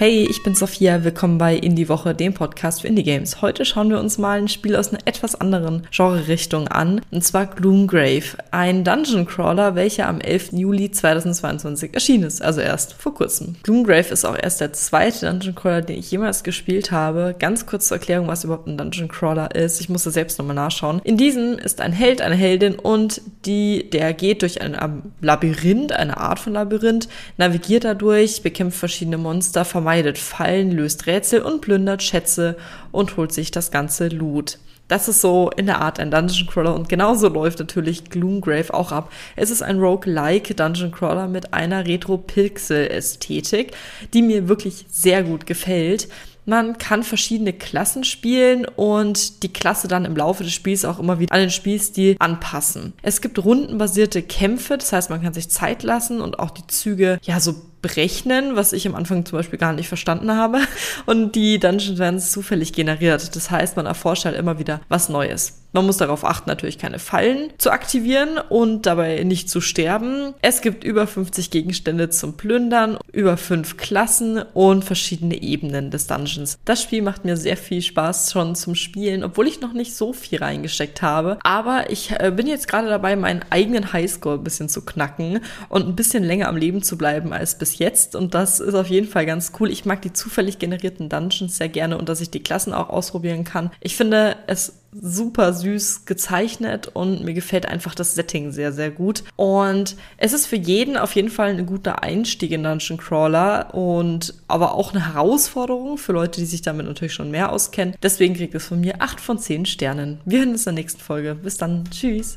Hey, ich bin Sophia, willkommen bei Indie Woche, dem Podcast für Indie Games. Heute schauen wir uns mal ein Spiel aus einer etwas anderen Genre-Richtung an, und zwar Gloomgrave, ein Dungeon Crawler, welcher am 11. Juli 2022 erschienen ist, also erst vor kurzem. Gloomgrave ist auch erst der zweite Dungeon Crawler, den ich jemals gespielt habe. Ganz kurz zur Erklärung, was überhaupt ein Dungeon Crawler ist. Ich musste selbst nochmal nachschauen. In diesem ist ein Held, eine Heldin und die, der geht durch ein Labyrinth, eine Art von Labyrinth, navigiert dadurch, bekämpft verschiedene Monster, vermeidet vermeidet Fallen, löst Rätsel und plündert Schätze und holt sich das ganze Loot. Das ist so in der Art ein Dungeon Crawler und genauso läuft natürlich Gloomgrave auch ab. Es ist ein Roguelike Dungeon Crawler mit einer Retro-Pixel-Ästhetik, die mir wirklich sehr gut gefällt. Man kann verschiedene Klassen spielen und die Klasse dann im Laufe des Spiels auch immer wieder an den Spielstil anpassen. Es gibt rundenbasierte Kämpfe, das heißt, man kann sich Zeit lassen und auch die Züge ja so berechnen, was ich am Anfang zum Beispiel gar nicht verstanden habe. Und die Dungeons werden zufällig generiert. Das heißt, man erforscht halt immer wieder was Neues. Man muss darauf achten, natürlich keine Fallen zu aktivieren und dabei nicht zu sterben. Es gibt über 50 Gegenstände zum Plündern, über fünf Klassen und verschiedene Ebenen des Dungeons. Das Spiel macht mir sehr viel Spaß schon zum Spielen, obwohl ich noch nicht so viel reingesteckt habe. Aber ich äh, bin jetzt gerade dabei, meinen eigenen Highscore ein bisschen zu knacken und ein bisschen länger am Leben zu bleiben als bis jetzt. Und das ist auf jeden Fall ganz cool. Ich mag die zufällig generierten Dungeons sehr gerne und dass ich die Klassen auch ausprobieren kann. Ich finde es super süß gezeichnet und mir gefällt einfach das Setting sehr, sehr gut. Und es ist für jeden auf jeden Fall ein guter Einstieg in Dungeon Crawler und aber auch eine Herausforderung für Leute, die sich damit natürlich schon mehr auskennen. Deswegen kriegt es von mir 8 von 10 Sternen. Wir hören uns in der nächsten Folge. Bis dann. Tschüss.